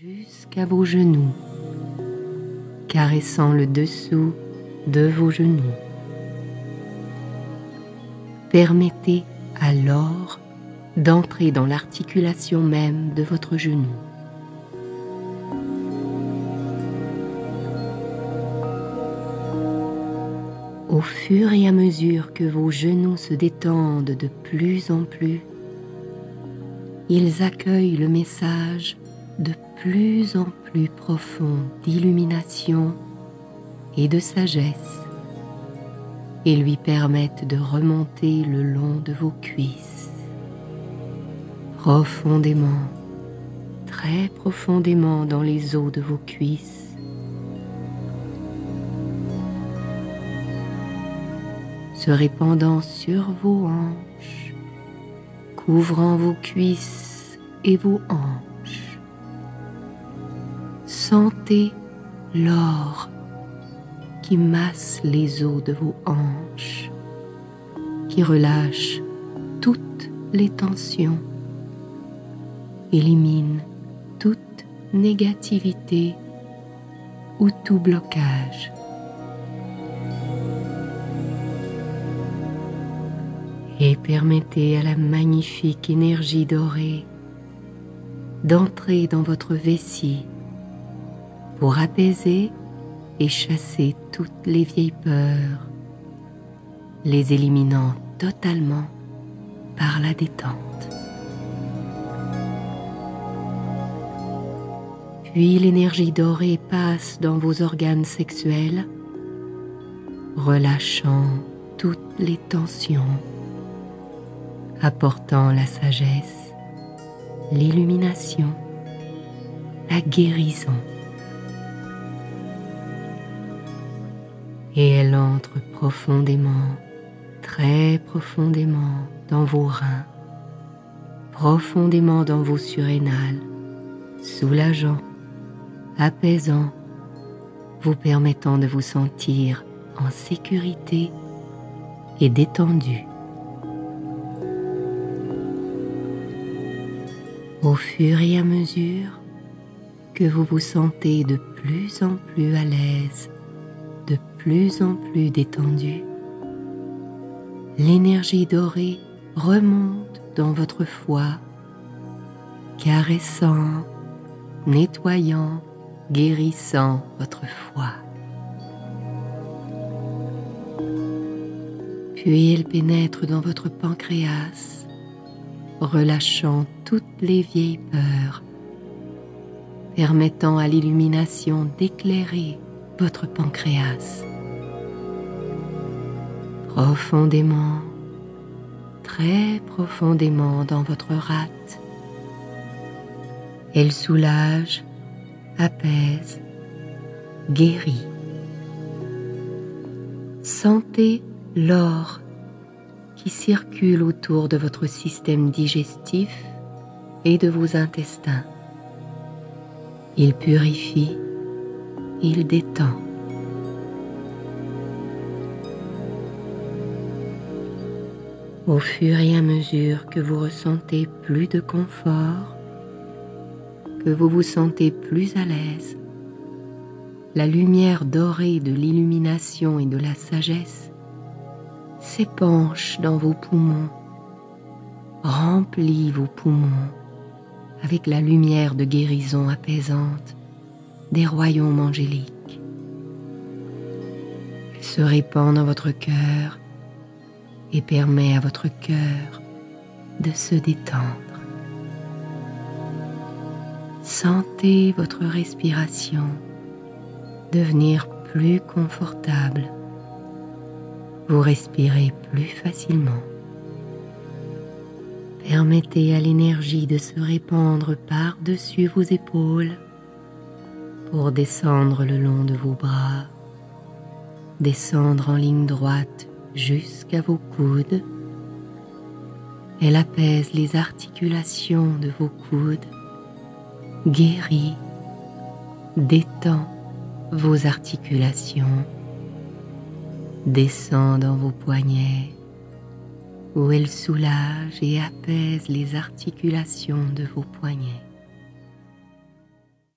jusqu'à vos genoux, caressant le dessous de vos genoux. Permettez alors d'entrer dans l'articulation même de votre genou. Au fur et à mesure que vos genoux se détendent de plus en plus, ils accueillent le message de plus en plus profond d'illumination et de sagesse et lui permettent de remonter le long de vos cuisses, profondément, très profondément dans les os de vos cuisses. se répandant sur vos hanches, couvrant vos cuisses et vos hanches. Sentez l'or qui masse les os de vos hanches, qui relâche toutes les tensions, élimine toute négativité ou tout blocage. Et permettez à la magnifique énergie dorée d'entrer dans votre vessie pour apaiser et chasser toutes les vieilles peurs, les éliminant totalement par la détente. Puis l'énergie dorée passe dans vos organes sexuels, relâchant toutes les tensions, apportant la sagesse, l'illumination, la guérison. Et elle entre profondément, très profondément dans vos reins, profondément dans vos surrénales, soulageant, apaisant, vous permettant de vous sentir en sécurité et détendu. Au fur et à mesure que vous vous sentez de plus en plus à l'aise de plus en plus détendu, l'énergie dorée remonte dans votre foie, caressant, nettoyant, guérissant votre foie. Puis elle pénètre dans votre pancréas, relâchant toutes les vieilles peurs, permettant à l'illumination d'éclairer votre pancréas. Profondément, très profondément dans votre rate. Elle soulage, apaise, guérit. Sentez l'or qui circule autour de votre système digestif et de vos intestins. Il purifie, il détend. Au fur et à mesure que vous ressentez plus de confort, que vous vous sentez plus à l'aise, la lumière dorée de l'illumination et de la sagesse s'épanche dans vos poumons, remplit vos poumons avec la lumière de guérison apaisante des royaumes angéliques. Se répand dans votre cœur et permet à votre cœur de se détendre. Sentez votre respiration devenir plus confortable. Vous respirez plus facilement. Permettez à l'énergie de se répandre par-dessus vos épaules pour descendre le long de vos bras, descendre en ligne droite jusqu'à vos coudes. Elle apaise les articulations de vos coudes, guérit, détend vos articulations, descend dans vos poignets où elle soulage et apaise les articulations de vos poignets.